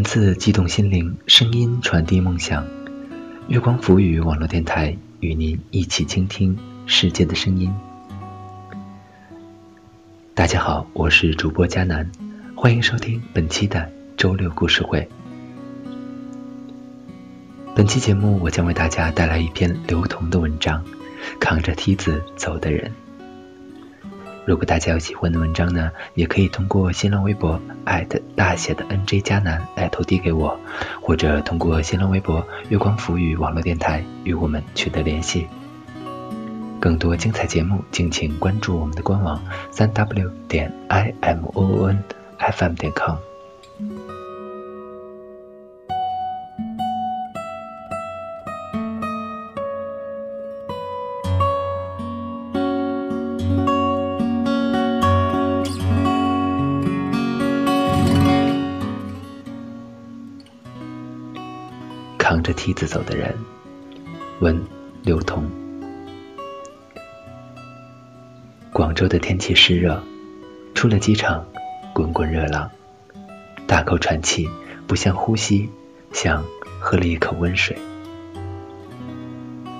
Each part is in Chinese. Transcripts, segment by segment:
文字激动心灵，声音传递梦想。月光浮语网络电台与您一起倾听世界的声音。大家好，我是主播佳楠，欢迎收听本期的周六故事会。本期节目，我将为大家带来一篇刘同的文章《扛着梯子走的人》。如果大家有喜欢的文章呢，也可以通过新浪微博大写的 NJ 加南来投递给我，或者通过新浪微博月光浮语网络电台与我们取得联系。更多精彩节目，敬请关注我们的官网三 w 点 i m o o n f m 点 com。扛着梯子走的人，问刘同。广州的天气湿热，出了机场，滚滚热浪，大口喘气，不像呼吸，像喝了一口温水。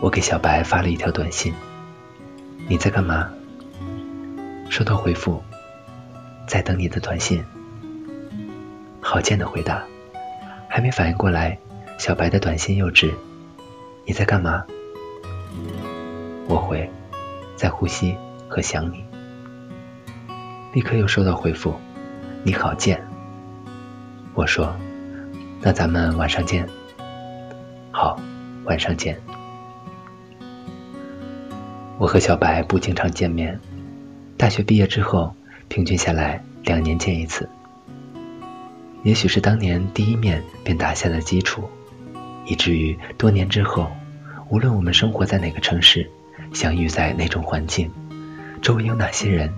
我给小白发了一条短信：“你在干嘛？”收到回复：“在等你的短信。”好贱的回答，还没反应过来。小白的短信又至，你在干嘛？我回，在呼吸和想你。立刻又收到回复，你好贱。我说，那咱们晚上见。好，晚上见。我和小白不经常见面，大学毕业之后，平均下来两年见一次。也许是当年第一面便打下了基础。以至于多年之后，无论我们生活在哪个城市，相遇在哪种环境，周围有哪些人，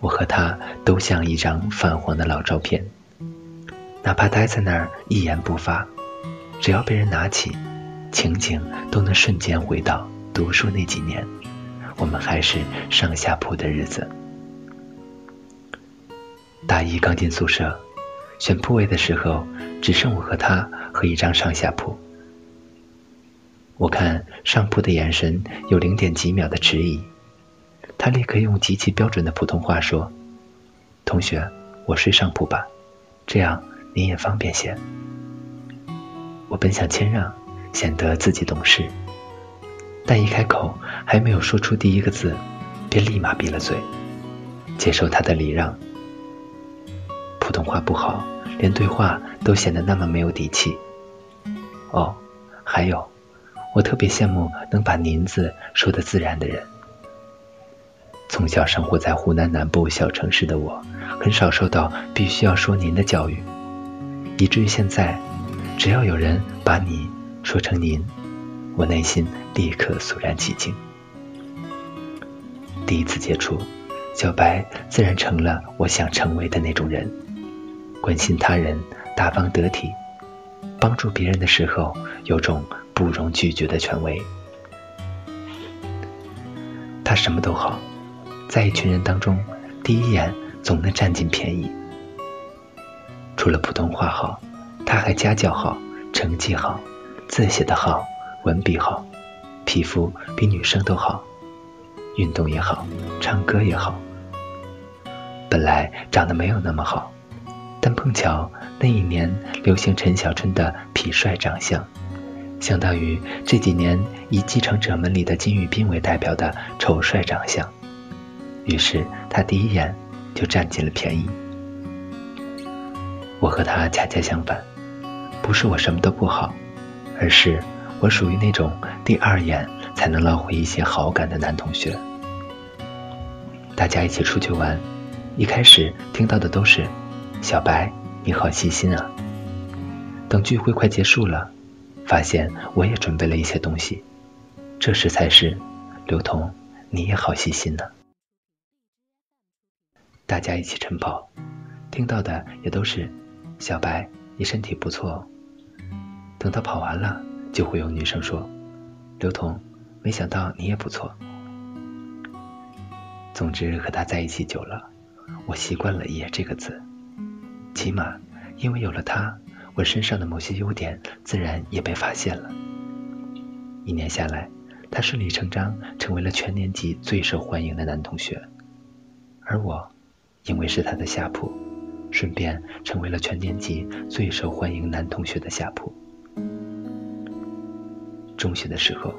我和他都像一张泛黄的老照片。哪怕待在那儿一言不发，只要被人拿起，情景都能瞬间回到读书那几年，我们还是上下铺的日子。大一刚进宿舍，选铺位的时候，只剩我和他和一张上下铺。我看上铺的眼神有零点几秒的迟疑，他立刻用极其标准的普通话说：“同学，我睡上铺吧，这样你也方便些。”我本想谦让，显得自己懂事，但一开口还没有说出第一个字，便立马闭了嘴，接受他的礼让。普通话不好，连对话都显得那么没有底气。哦，还有。我特别羡慕能把“您”字说得自然的人。从小生活在湖南南部小城市的我，很少受到必须要说“您”的教育，以至于现在，只要有人把你说成“您”，我内心立刻肃然起敬。第一次接触小白，自然成了我想成为的那种人：关心他人，大方得体，帮助别人的时候有种。不容拒绝的权威，他什么都好，在一群人当中，第一眼总能占尽便宜。除了普通话好，他还家教好，成绩好，字写得好，文笔好，皮肤比女生都好，运动也好，唱歌也好。本来长得没有那么好，但碰巧那一年流行陈小春的痞帅长相。相当于这几年以继承者们里的金宇彬为代表的丑帅长相，于是他第一眼就占尽了便宜。我和他恰恰相反，不是我什么都不好，而是我属于那种第二眼才能捞回一些好感的男同学。大家一起出去玩，一开始听到的都是“小白，你好细心啊”。等聚会快结束了。发现我也准备了一些东西，这时才是刘同，你也好细心呢。大家一起晨跑，听到的也都是小白，你身体不错。等到跑完了，就会有女生说：“刘同，没想到你也不错。”总之和他在一起久了，我习惯了“也”这个字，起码因为有了他。我身上的某些优点自然也被发现了。一年下来，他顺理成章成为了全年级最受欢迎的男同学，而我，因为是他的下铺，顺便成为了全年级最受欢迎男同学的下铺。中学的时候，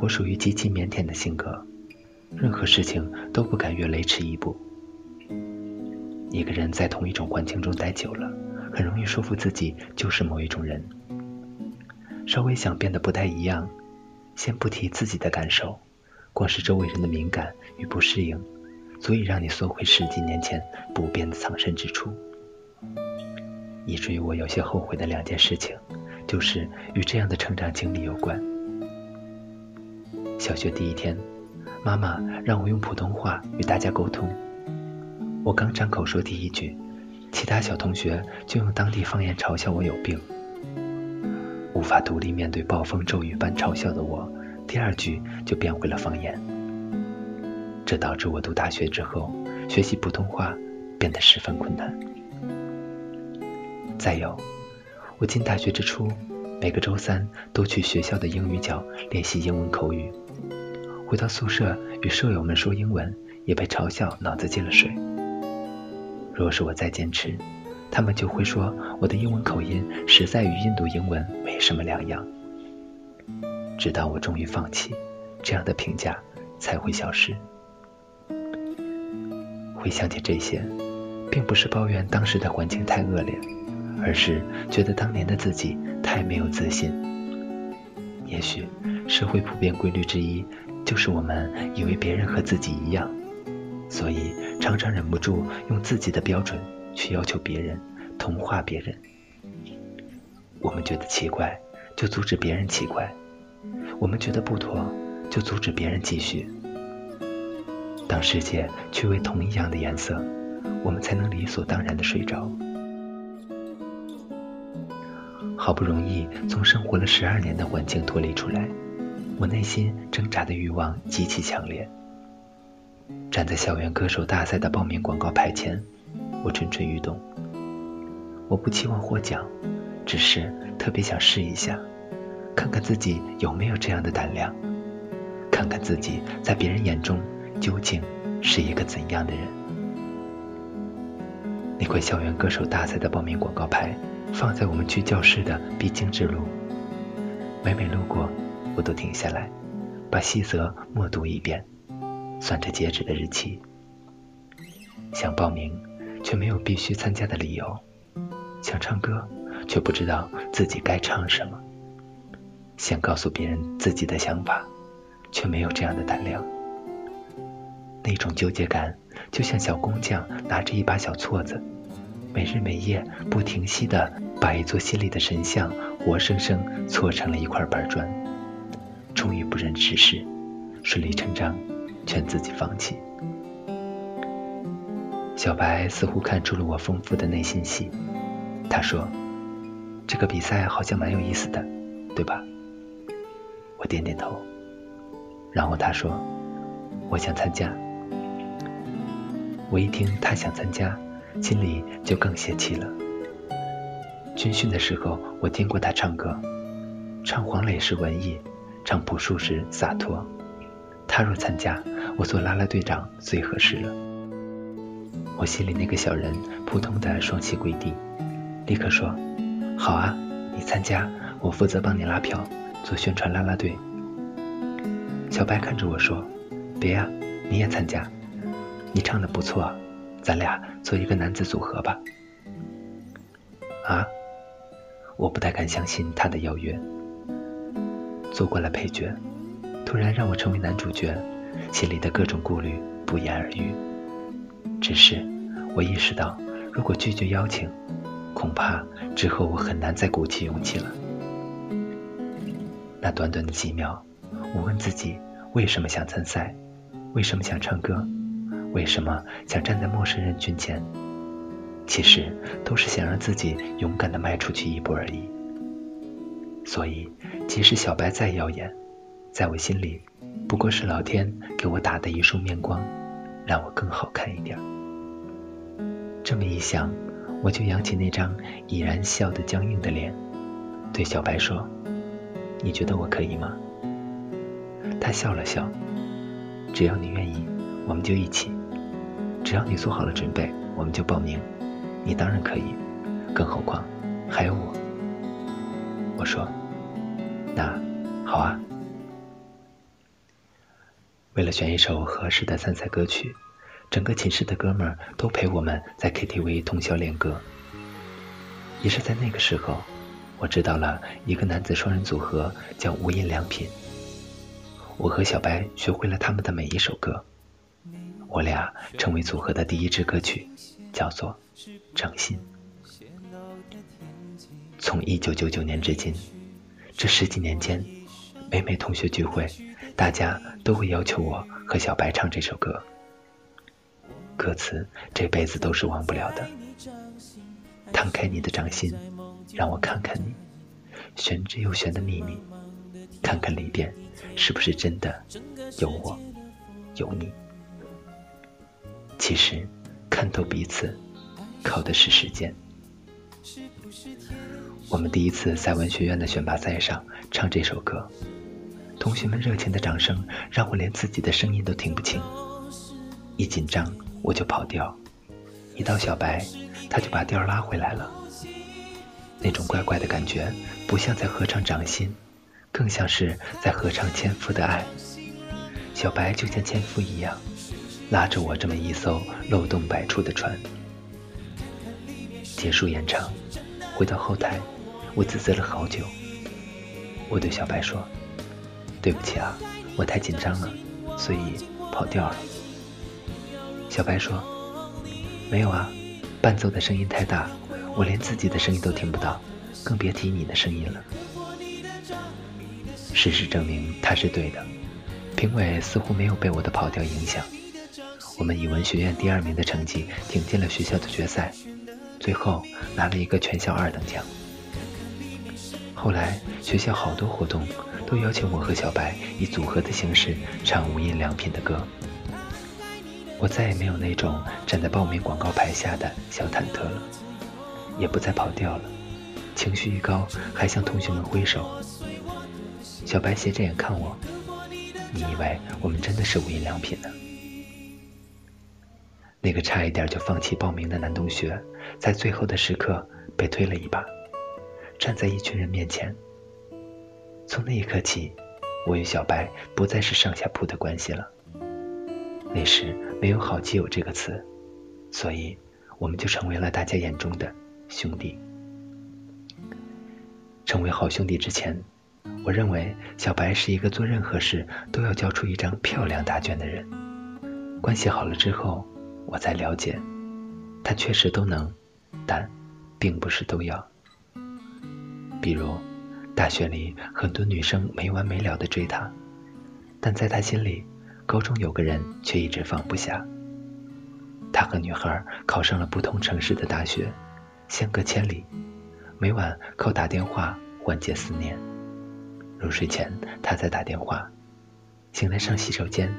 我属于极其腼腆的性格，任何事情都不敢越雷池一步。一个人在同一种环境中待久了，很容易说服自己就是某一种人。稍微想变得不太一样，先不提自己的感受，光是周围人的敏感与不适应，足以让你缩回十几年前不变的藏身之处。以至于我有些后悔的两件事情，就是与这样的成长经历有关。小学第一天，妈妈让我用普通话与大家沟通。我刚张口说第一句，其他小同学就用当地方言嘲笑我有病。无法独立面对暴风骤雨般嘲笑的我，第二句就变回了方言。这导致我读大学之后学习普通话变得十分困难。再有，我进大学之初，每个周三都去学校的英语角练习英文口语，回到宿舍与舍友们说英文，也被嘲笑脑子进了水。若是我再坚持，他们就会说我的英文口音实在与印度英文没什么两样。直到我终于放弃，这样的评价才会消失。回想起这些，并不是抱怨当时的环境太恶劣，而是觉得当年的自己太没有自信。也许社会普遍规律之一，就是我们以为别人和自己一样。所以常常忍不住用自己的标准去要求别人，同化别人。我们觉得奇怪，就阻止别人奇怪；我们觉得不妥，就阻止别人继续。当世界趋为同一样的颜色，我们才能理所当然的睡着。好不容易从生活了十二年的环境脱离出来，我内心挣扎的欲望极其强烈。站在校园歌手大赛的报名广告牌前，我蠢蠢欲动。我不期望获奖，只是特别想试一下，看看自己有没有这样的胆量，看看自己在别人眼中究竟是一个怎样的人。那块校园歌手大赛的报名广告牌放在我们去教室的必经之路，每每路过，我都停下来，把细则默读一遍。算着截止的日期，想报名却没有必须参加的理由；想唱歌却不知道自己该唱什么；想告诉别人自己的想法，却没有这样的胆量。那种纠结感，就像小工匠拿着一把小锉子，每日每夜不停息的把一座心里的神像活生生锉成了一块板砖，终于不忍直视，顺理成章。劝自己放弃。小白似乎看出了我丰富的内心戏，他说：“这个比赛好像蛮有意思的，对吧？”我点点头。然后他说：“我想参加。”我一听他想参加，心里就更泄气了。军训的时候，我听过他唱歌，唱黄磊是文艺，唱朴树时洒脱。他若参加，我做啦啦队长最合适了。我心里那个小人扑通的双膝跪地，立刻说：“好啊，你参加，我负责帮你拉票，做宣传啦啦队。”小白看着我说：“别呀，你也参加，你唱的不错，咱俩做一个男子组合吧。”啊，我不太敢相信他的邀约，做过了配角。突然让我成为男主角，心里的各种顾虑不言而喻。只是我意识到，如果拒绝邀请，恐怕之后我很难再鼓起勇气了。那短短的几秒，我问自己：为什么想参赛？为什么想唱歌？为什么想站在陌生人群前？其实都是想让自己勇敢地迈出去一步而已。所以，即使小白再耀眼，在我心里，不过是老天给我打的一束面光，让我更好看一点。这么一想，我就扬起那张已然笑得僵硬的脸，对小白说：“你觉得我可以吗？”他笑了笑：“只要你愿意，我们就一起；只要你做好了准备，我们就报名。你当然可以，更何况还有我。”我说：“那好啊。”为了选一首合适的参赛歌曲。整个寝室的哥们儿都陪我们在 KTV 通宵练歌。也是在那个时候，我知道了一个男子双人组合叫无印良品。我和小白学会了他们的每一首歌。我俩成为组合的第一支歌曲，叫做《掌心》。从一九九九年至今，这十几年间，每每同学聚会，大家都会要求我和小白唱这首歌。歌词这辈子都是忘不了的。摊开你的掌心，让我看看你玄之又玄的秘密，看看里边是不是真的有我有你。其实看透彼此，靠的是时间。我们第一次在文学院的选拔赛上唱这首歌，同学们热情的掌声让我连自己的声音都听不清，一紧张。我就跑调，一到小白，他就把调拉回来了。那种怪怪的感觉，不像在合唱《掌心》，更像是在合唱《千夫的爱》。小白就像千夫一样，拉着我这么一艘漏洞百出的船。结束演唱，回到后台，我自责了好久。我对小白说：“对不起啊，我太紧张了，所以跑调了。”小白说：“没有啊，伴奏的声音太大，我连自己的声音都听不到，更别提你的声音了。”事实证明他是对的，评委似乎没有被我的跑调影响。我们以文学院第二名的成绩挺进了学校的决赛，最后拿了一个全校二等奖。后来学校好多活动都邀请我和小白以组合的形式唱无印良品的歌。我再也没有那种站在报名广告牌下的小忐忑了，也不再跑调了。情绪一高，还向同学们挥手。小白斜着眼看我，你以为我们真的是无印良品呢？那个差一点就放弃报名的男同学，在最后的时刻被推了一把，站在一群人面前。从那一刻起，我与小白不再是上下铺的关系了。那时没有“好基友”这个词，所以我们就成为了大家眼中的兄弟。成为好兄弟之前，我认为小白是一个做任何事都要交出一张漂亮答卷的人。关系好了之后，我才了解，他确实都能，但并不是都要。比如，大学里很多女生没完没了的追他，但在他心里。高中有个人却一直放不下。他和女孩考上了不同城市的大学，相隔千里，每晚靠打电话缓解思念。入睡前他在打电话，醒来上洗手间，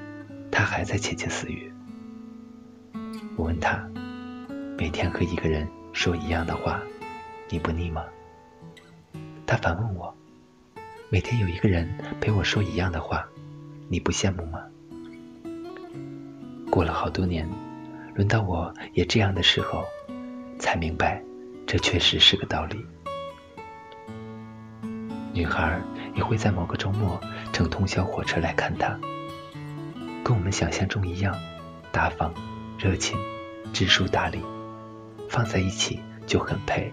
他还在窃窃私语。我问他，每天和一个人说一样的话，你不腻吗？他反问我，每天有一个人陪我说一样的话，你不羡慕吗？过了好多年，轮到我也这样的时候，才明白，这确实是个道理。女孩也会在某个周末乘通宵火车来看他，跟我们想象中一样，大方、热情、知书达理，放在一起就很配。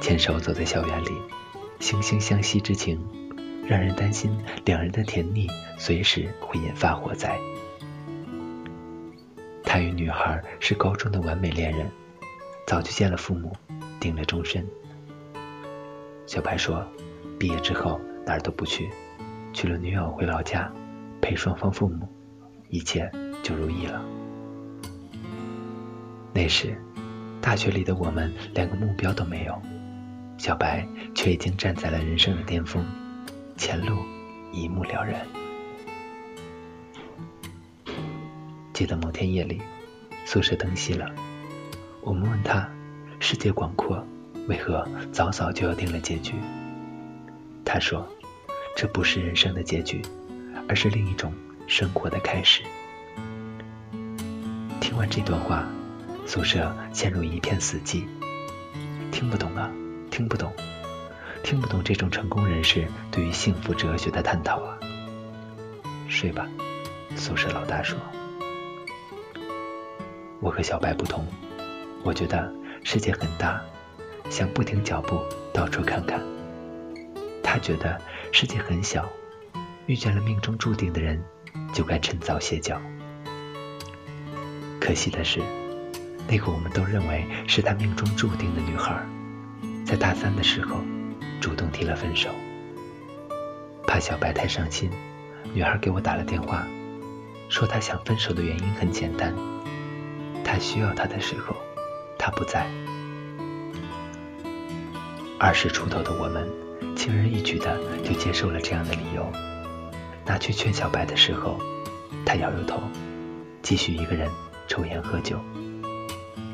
牵手走在校园里，惺惺相惜之情，让人担心两人的甜蜜随时会引发火灾。他与女孩是高中的完美恋人，早就见了父母，定了终身。小白说，毕业之后哪儿都不去，娶了女友回老家，陪双方父母，一切就如意了。那时，大学里的我们连个目标都没有，小白却已经站在了人生的巅峰，前路一目了然。记得某天夜里，宿舍灯熄了，我们问他世界广阔，为何早早就要定了结局？他说：“这不是人生的结局，而是另一种生活的开始。”听完这段话，宿舍陷入一片死寂。听不懂啊，听不懂，听不懂这种成功人士对于幸福哲学的探讨啊！睡吧，宿舍老大说。我和小白不同，我觉得世界很大，想不停脚步到处看看。他觉得世界很小，遇见了命中注定的人，就该趁早歇脚。可惜的是，那个我们都认为是他命中注定的女孩，在大三的时候主动提了分手。怕小白太伤心，女孩给我打了电话，说她想分手的原因很简单。他需要他的时候，他不在。二十出头的我们，轻而易举的就接受了这样的理由。拿去劝小白的时候，他摇摇头，继续一个人抽烟喝酒。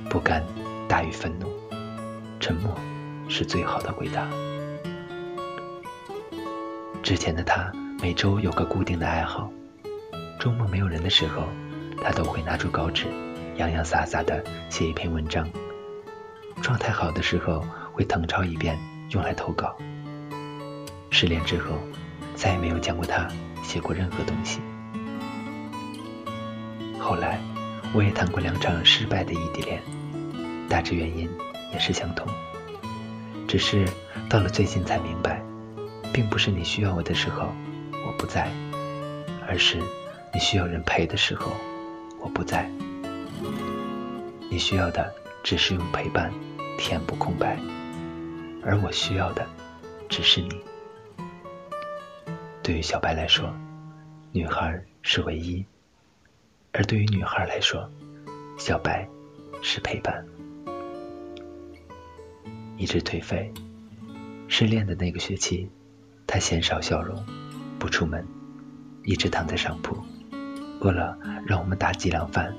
不甘大于愤怒，沉默是最好的回答。之前的他每周有个固定的爱好，周末没有人的时候，他都会拿出稿纸。洋洋洒洒的写一篇文章，状态好的时候会誊抄一遍用来投稿。失恋之后，再也没有见过他写过任何东西。后来，我也谈过两场失败的异地恋，大致原因也是相同，只是到了最近才明白，并不是你需要我的时候我不在，而是你需要人陪的时候我不在。你需要的只是用陪伴填补空白，而我需要的只是你。对于小白来说，女孩是唯一；而对于女孩来说，小白是陪伴。一直颓废，失恋的那个学期，他鲜少笑容，不出门，一直躺在上铺，饿了让我们打几两饭。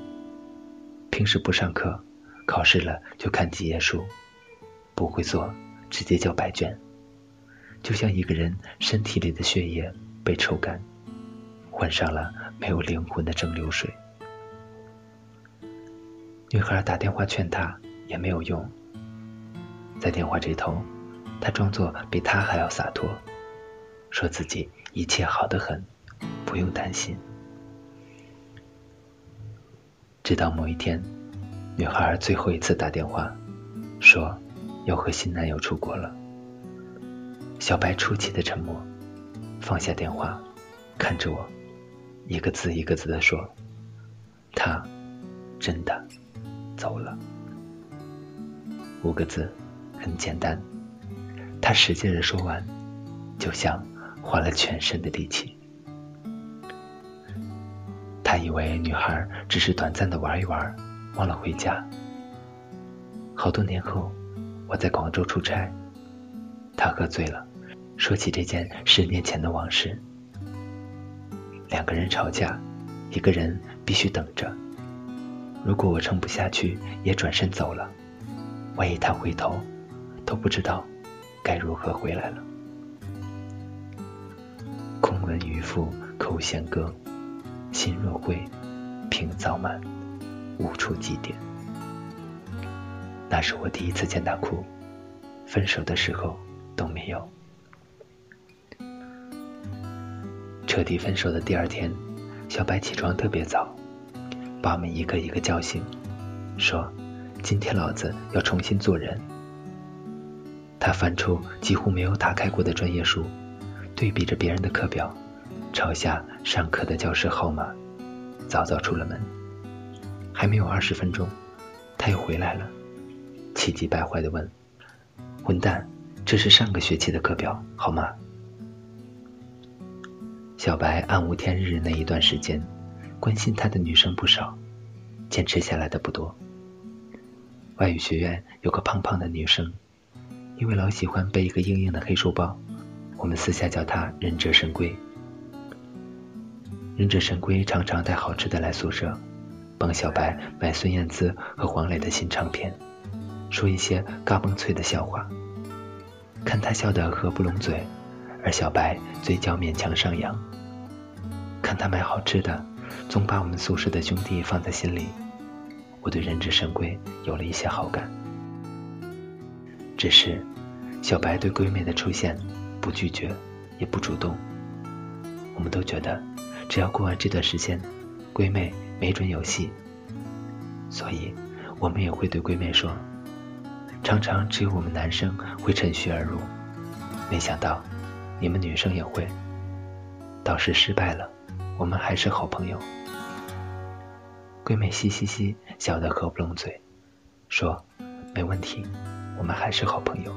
平时不上课，考试了就看几页书，不会做直接交白卷，就像一个人身体里的血液被抽干，换上了没有灵魂的蒸馏水。女孩打电话劝他也没有用，在电话这头，他装作比他还要洒脱，说自己一切好得很，不用担心。直到某一天，女孩最后一次打电话，说要和新男友出国了。小白出奇的沉默，放下电话，看着我，一个字一个字的说：“他真的走了。”五个字，很简单。他使劲的说完，就像花了全身的力气。他以为女孩只是短暂的玩一玩，忘了回家。好多年后，我在广州出差，他喝醉了，说起这件十年前的往事。两个人吵架，一个人必须等着。如果我撑不下去，也转身走了，万一他回头，都不知道该如何回来了。空闻渔父口弦歌。心若灰，平早满，无处祭奠。那是我第一次见他哭，分手的时候都没有。彻底分手的第二天，小白起床特别早，把我们一个一个叫醒，说：“今天老子要重新做人。”他翻出几乎没有打开过的专业书，对比着别人的课表。抄下上课的教室号码，早早出了门。还没有二十分钟，他又回来了，气急败坏地问：“混蛋，这是上个学期的课表，好吗？”小白暗无天日那一段时间，关心他的女生不少，坚持下来的不多。外语学院有个胖胖的女生，因为老喜欢背一个硬硬的黑书包，我们私下叫他“忍者神龟”。忍者神龟常常带好吃的来宿舍，帮小白买孙燕姿和黄磊的新唱片，说一些嘎嘣脆的笑话，看他笑得合不拢嘴，而小白嘴角勉强上扬。看他买好吃的，总把我们宿舍的兄弟放在心里，我对忍者神龟有了一些好感。只是，小白对闺妹的出现不拒绝，也不主动。我们都觉得，只要过完这段时间，闺妹没准有戏。所以，我们也会对闺妹说：“常常只有我们男生会趁虚而入，没想到你们女生也会。导师失败了，我们还是好朋友。”闺妹嘻嘻嘻笑得合不拢嘴，说：“没问题。”我们还是好朋友。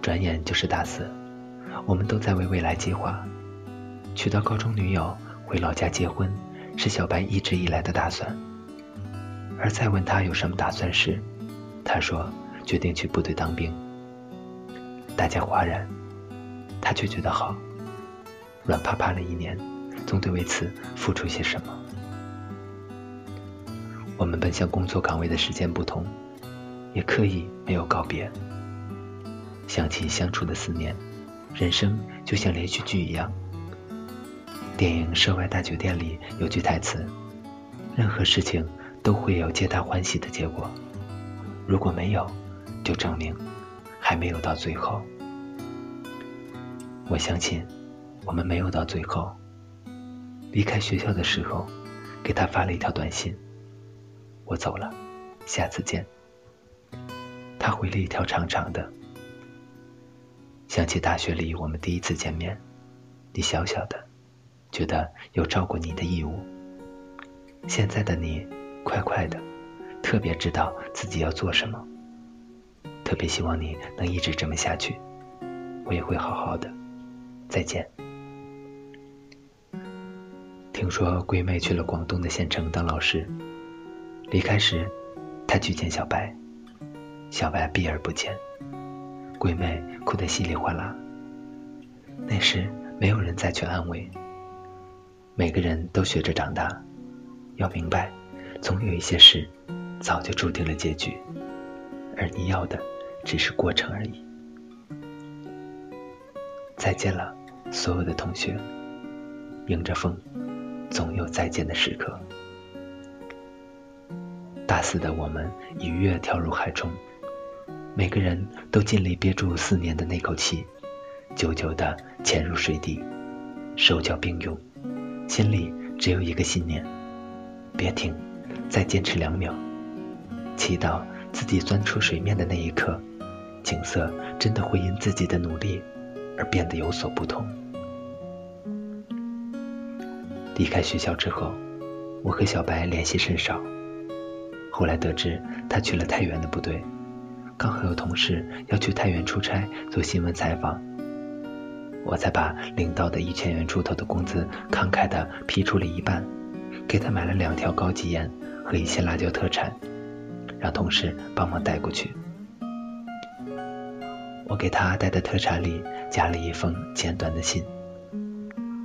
转眼就是大四，我们都在为未来计划。娶到高中女友，回老家结婚，是小白一直以来的打算。而再问他有什么打算时，他说决定去部队当兵。大家哗然，他却觉得好。软趴趴了一年，总得为此付出些什么。我们奔向工作岗位的时间不同。也刻意没有告别。想起相处的四年，人生就像连续剧一样。电影《涉外大酒店》里有句台词：“任何事情都会有皆大欢喜的结果，如果没有，就证明还没有到最后。”我相信，我们没有到最后。离开学校的时候，给他发了一条短信：“我走了，下次见。”他回了一条长长的。想起大学里我们第一次见面，你小小的，觉得有照顾你的义务。现在的你，快快的，特别知道自己要做什么。特别希望你能一直这么下去，我也会好好的。再见。听说闺妹去了广东的县城当老师，离开时，她去见小白。小白避而不见，鬼妹哭得稀里哗啦。那时没有人再去安慰，每个人都学着长大，要明白，总有一些事早就注定了结局，而你要的只是过程而已。再见了，所有的同学，迎着风，总有再见的时刻。大四的我们一跃跳入海中。每个人都尽力憋住四年的那口气，久久地潜入水底，手脚并用，心里只有一个信念：别停，再坚持两秒。祈祷自己钻出水面的那一刻，景色真的会因自己的努力而变得有所不同。离开学校之后，我和小白联系甚少，后来得知他去了太原的部队。刚好有同事要去太原出差做新闻采访，我才把领到的一千元出头的工资慷慨的批出了一半，给他买了两条高级烟和一些辣椒特产，让同事帮忙带过去。我给他带的特产里加了一封简短的信，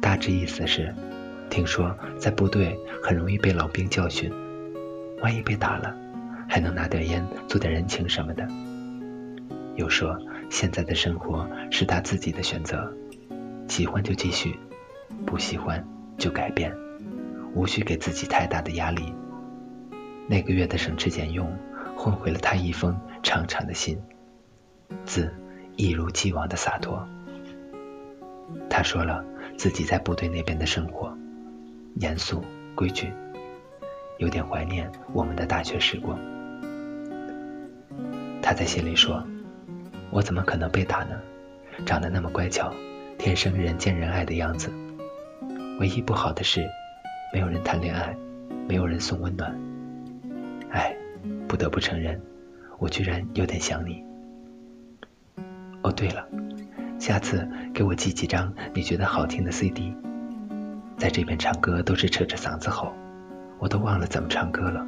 大致意思是：听说在部队很容易被老兵教训，万一被打了。还能拿点烟，做点人情什么的。又说现在的生活是他自己的选择，喜欢就继续，不喜欢就改变，无需给自己太大的压力。那个月的省吃俭用，换回了他一封长长的信，字一如既往的洒脱。他说了自己在部队那边的生活，严肃规矩，有点怀念我们的大学时光。他在心里说：“我怎么可能被打呢？长得那么乖巧，天生人见人爱的样子。唯一不好的是，没有人谈恋爱，没有人送温暖。哎，不得不承认，我居然有点想你。哦，对了，下次给我寄几张你觉得好听的 CD。在这边唱歌都是扯着嗓子吼，我都忘了怎么唱歌了。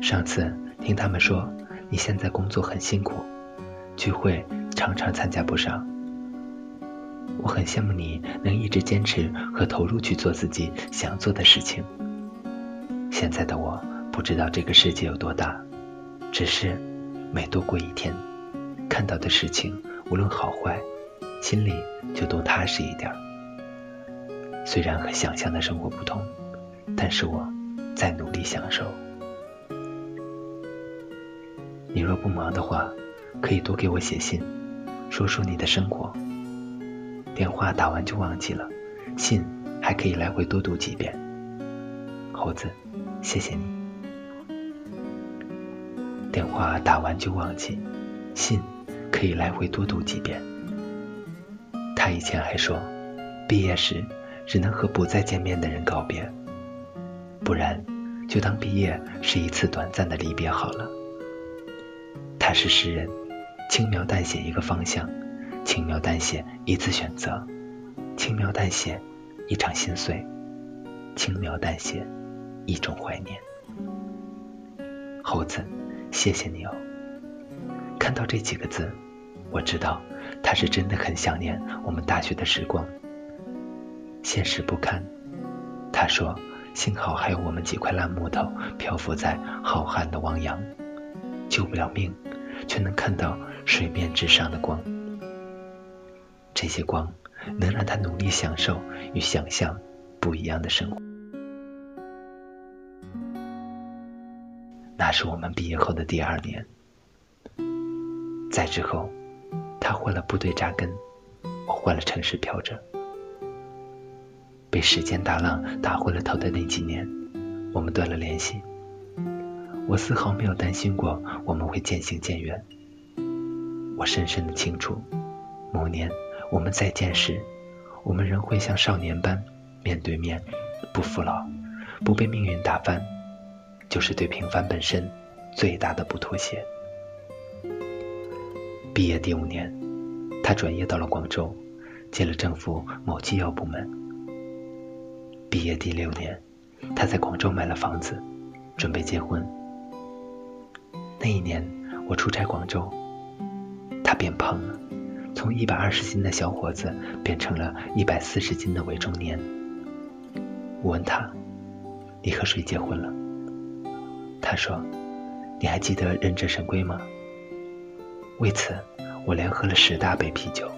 上次听他们说。”你现在工作很辛苦，聚会常常参加不上。我很羡慕你能一直坚持和投入去做自己想做的事情。现在的我不知道这个世界有多大，只是每多过一天，看到的事情无论好坏，心里就都踏实一点。虽然和想象的生活不同，但是我在努力享受。你若不忙的话，可以多给我写信，说说你的生活。电话打完就忘记了，信还可以来回多读几遍。猴子，谢谢你。电话打完就忘记，信可以来回多读几遍。他以前还说，毕业时只能和不再见面的人告别，不然就当毕业是一次短暂的离别好了。他是诗人，轻描淡写一个方向，轻描淡写一次选择，轻描淡写一场心碎，轻描淡写一种怀念。猴子，谢谢你哦。看到这几个字，我知道他是真的很想念我们大学的时光。现实不堪，他说，幸好还有我们几块烂木头漂浮在浩瀚的汪洋，救不了命。却能看到水面之上的光，这些光能让他努力享受与想象不一样的生活。那是我们毕业后的第二年，在之后，他换了部队扎根，我换了城市飘着。被时间大浪打昏了头的那几年，我们断了联系。我丝毫没有担心过我们会渐行渐远。我深深的清楚，某年我们再见时，我们仍会像少年般面对面，不服老，不被命运打翻，就是对平凡本身最大的不妥协。毕业第五年，他转业到了广州，进了政府某机要部门。毕业第六年，他在广州买了房子，准备结婚。那一年，我出差广州，他变胖了，从一百二十斤的小伙子变成了一百四十斤的伪中年。我问他：“你和谁结婚了？”他说：“你还记得忍者神龟吗？”为此，我连喝了十大杯啤酒，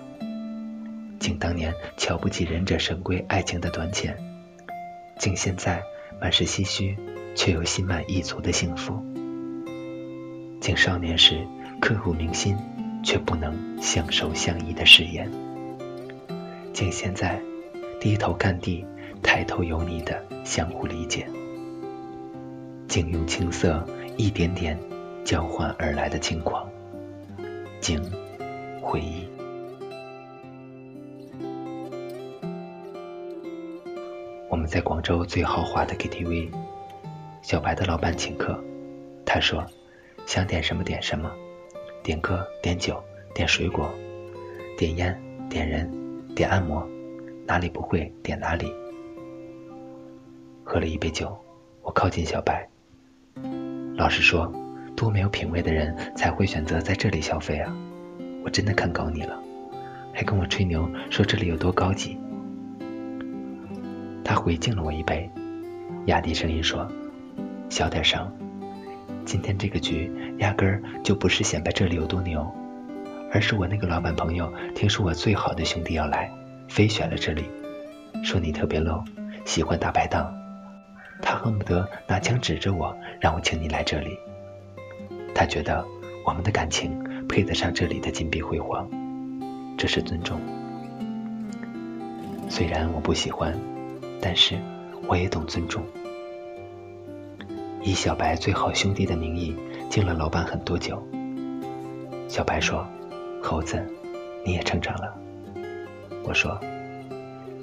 敬当年瞧不起忍者神龟爱情的短浅，敬现在满是唏嘘却又心满意足的幸福。竟少年时刻骨铭心，却不能相守相依的誓言；竟现在低头看地，抬头有你的相互理解；竟用青涩一点点交换而来的轻狂；竟回忆。我们在广州最豪华的 KTV，小白的老板请客，他说。想点什么点什么，点歌点酒点水果，点烟点人点按摩，哪里不会点哪里。喝了一杯酒，我靠近小白。老实说，多没有品味的人才会选择在这里消费啊！我真的看高你了，还跟我吹牛说这里有多高级。他回敬了我一杯，压低声音说：“小点声。”今天这个局压根儿就不是显摆这里有多牛，而是我那个老板朋友听说我最好的兄弟要来，非选了这里，说你特别 low，喜欢大排档，他恨不得拿枪指着我，让我请你来这里。他觉得我们的感情配得上这里的金碧辉煌，这是尊重。虽然我不喜欢，但是我也懂尊重。以小白最好兄弟的名义敬了老板很多酒。小白说：“猴子，你也成长了。”我说：“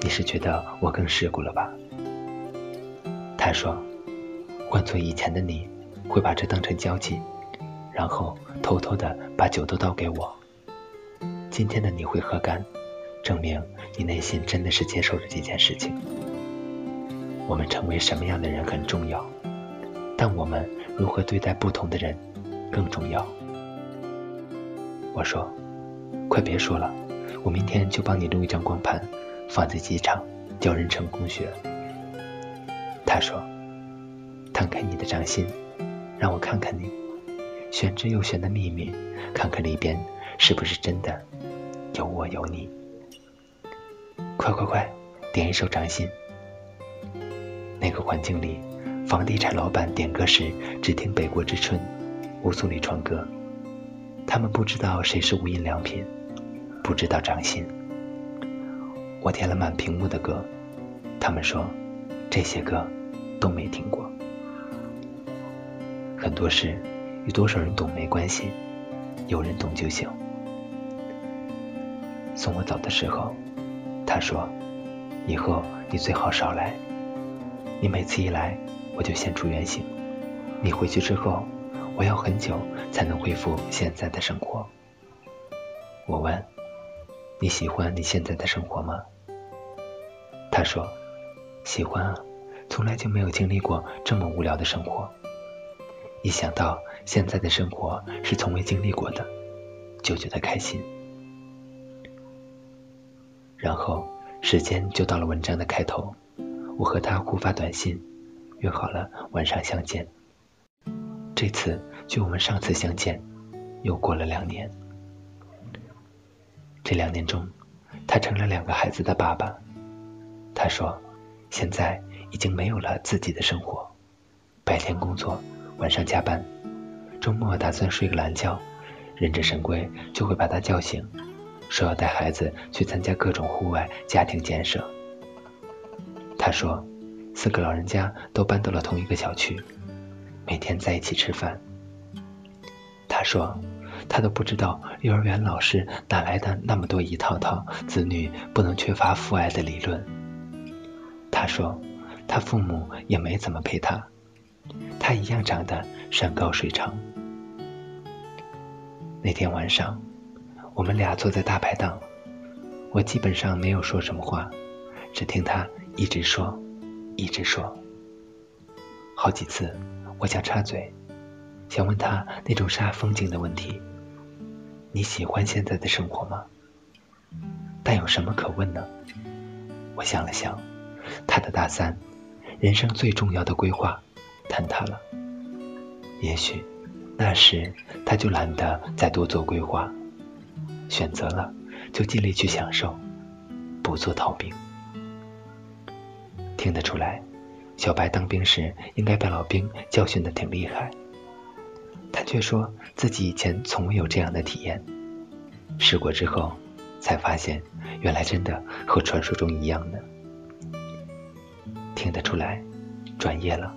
你是觉得我更世故了吧？”他说：“换做以前的你，会把这当成交际，然后偷偷的把酒都倒给我。今天的你会喝干，证明你内心真的是接受着这件事情。我们成为什么样的人很重要。”但我们如何对待不同的人更重要。我说：“快别说了，我明天就帮你录一张光盘，放在机场教人成功学。”他说：“摊开你的掌心，让我看看你，玄之又玄的秘密，看看里边是不是真的有我有你。快快快，点一首掌心。那个环境里，房地产老板点歌时只听《北国之春》，乌苏里传歌。他们不知道谁是无印良品，不知道掌心。我点了满屏幕的歌，他们说这些歌都没听过。很多事与多少人懂没关系，有人懂就行。送我走的时候，他说：“以后你最好少来。你每次一来，我就现出原形。你回去之后，我要很久才能恢复现在的生活。”我问：“你喜欢你现在的生活吗？”他说：“喜欢啊，从来就没有经历过这么无聊的生活。一想到现在的生活是从未经历过的，就觉得开心。”然后时间就到了文章的开头，我和他互发短信，约好了晚上相见。这次距我们上次相见又过了两年。这两年中，他成了两个孩子的爸爸。他说：“现在已经没有了自己的生活，白天工作，晚上加班，周末打算睡个懒觉，忍者神龟就会把他叫醒，说要带孩子去参加各种户外家庭建设。”他说：“四个老人家都搬到了同一个小区，每天在一起吃饭。”他说：“他都不知道幼儿园老师哪来的那么多一套套子女不能缺乏父爱的理论。”他说：“他父母也没怎么陪他，他一样长得山高水长。”那天晚上，我们俩坐在大排档，我基本上没有说什么话，只听他一直说，一直说。好几次，我想插嘴，想问他那种煞风景的问题：“你喜欢现在的生活吗？”但有什么可问呢？我想了想。他的大三，人生最重要的规划坍塌了。也许那时他就懒得再多做规划，选择了就尽力去享受，不做逃兵。听得出来，小白当兵时应该被老兵教训的挺厉害，他却说自己以前从未有这样的体验。试过之后，才发现原来真的和传说中一样的。听得出来，转业了。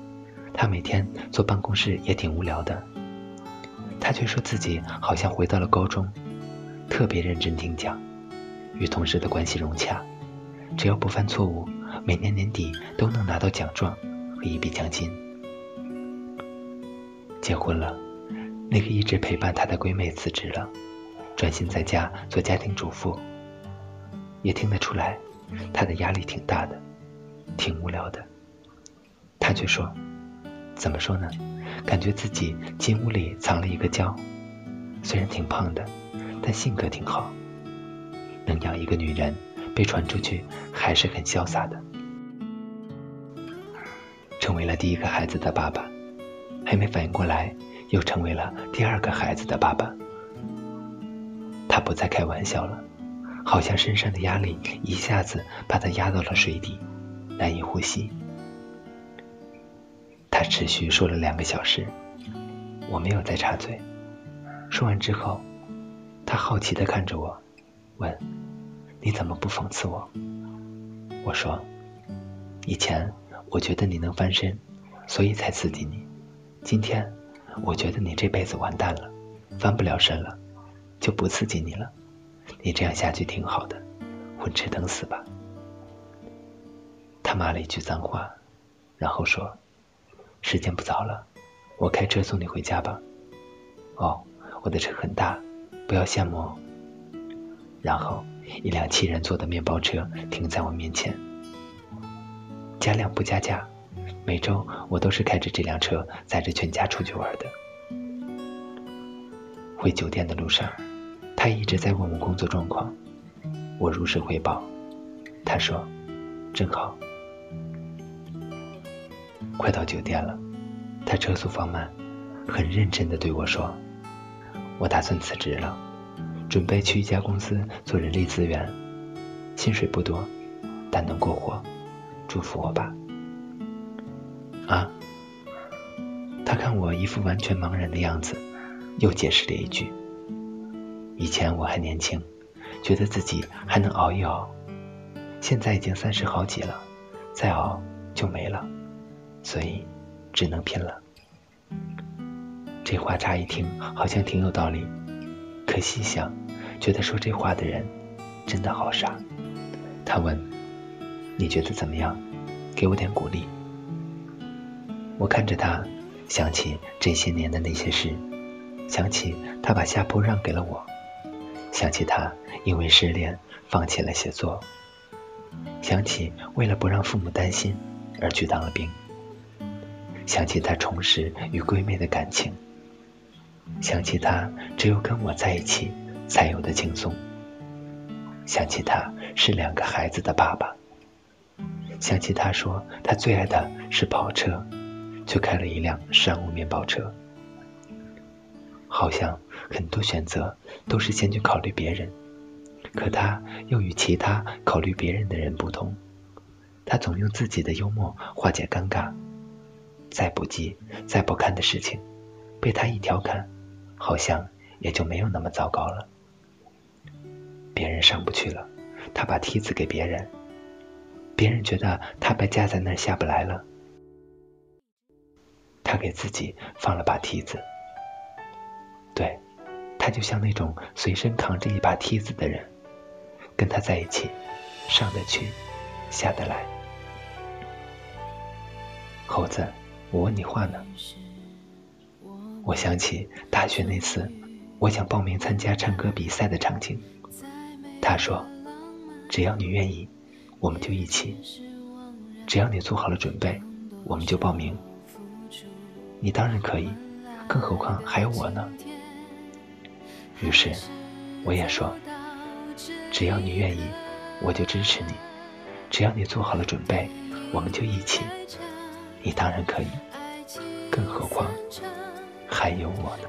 他每天坐办公室也挺无聊的，他却说自己好像回到了高中，特别认真听讲，与同事的关系融洽，只要不犯错误，每年年底都能拿到奖状和一笔奖金。结婚了，那个一直陪伴他的闺蜜辞职了，专心在家做家庭主妇。也听得出来，他的压力挺大的。挺无聊的，他却说：“怎么说呢？感觉自己金屋里藏了一个娇，虽然挺胖的，但性格挺好，能养一个女人，被传出去还是很潇洒的。”为了第一个孩子的爸爸，还没反应过来，又成为了第二个孩子的爸爸。他不再开玩笑了，好像身上的压力一下子把他压到了水底。难以呼吸。他持续说了两个小时，我没有再插嘴。说完之后，他好奇的看着我，问：“你怎么不讽刺我？”我说：“以前我觉得你能翻身，所以才刺激你。今天我觉得你这辈子完蛋了，翻不了身了，就不刺激你了。你这样下去挺好的，混吃等死吧。”他骂了一句脏话，然后说：“时间不早了，我开车送你回家吧。”哦，我的车很大，不要羡慕。哦。然后一辆七人座的面包车停在我面前，加量不加价，每周我都是开着这辆车载着全家出去玩的。回酒店的路上，他一直在问我工作状况，我如实汇报。他说：“正好。”快到酒店了，他车速放慢，很认真地对我说：“我打算辞职了，准备去一家公司做人力资源，薪水不多，但能过活，祝福我吧。”啊！他看我一副完全茫然的样子，又解释了一句：“以前我还年轻，觉得自己还能熬一熬，现在已经三十好几了，再熬就没了，所以只能拼了。”这话乍一听好像挺有道理，可细想，觉得说这话的人真的好傻。他问：“你觉得怎么样？给我点鼓励。”我看着他，想起这些年的那些事，想起他把下铺让给了我，想起他因为失恋放弃了写作，想起为了不让父母担心而去当了兵，想起他重拾与闺蜜的感情。想起他只有跟我在一起才有的轻松，想起他是两个孩子的爸爸，想起他说他最爱的是跑车，却开了一辆商务面包车。好像很多选择都是先去考虑别人，可他又与其他考虑别人的人不同，他总用自己的幽默化解尴尬，再不济再不堪的事情，被他一调侃。好像也就没有那么糟糕了。别人上不去了，他把梯子给别人；别人觉得他被架在那儿下不来了，他给自己放了把梯子。对，他就像那种随身扛着一把梯子的人，跟他在一起，上得去，下得来。猴子，我问你话呢。我想起大学那次，我想报名参加唱歌比赛的场景。他说：“只要你愿意，我们就一起；只要你做好了准备，我们就报名。你当然可以，更何况还有我呢。”于是我也说：“只要你愿意，我就支持你；只要你做好了准备，我们就一起。你当然可以，更何况……”还有我呢。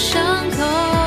伤口。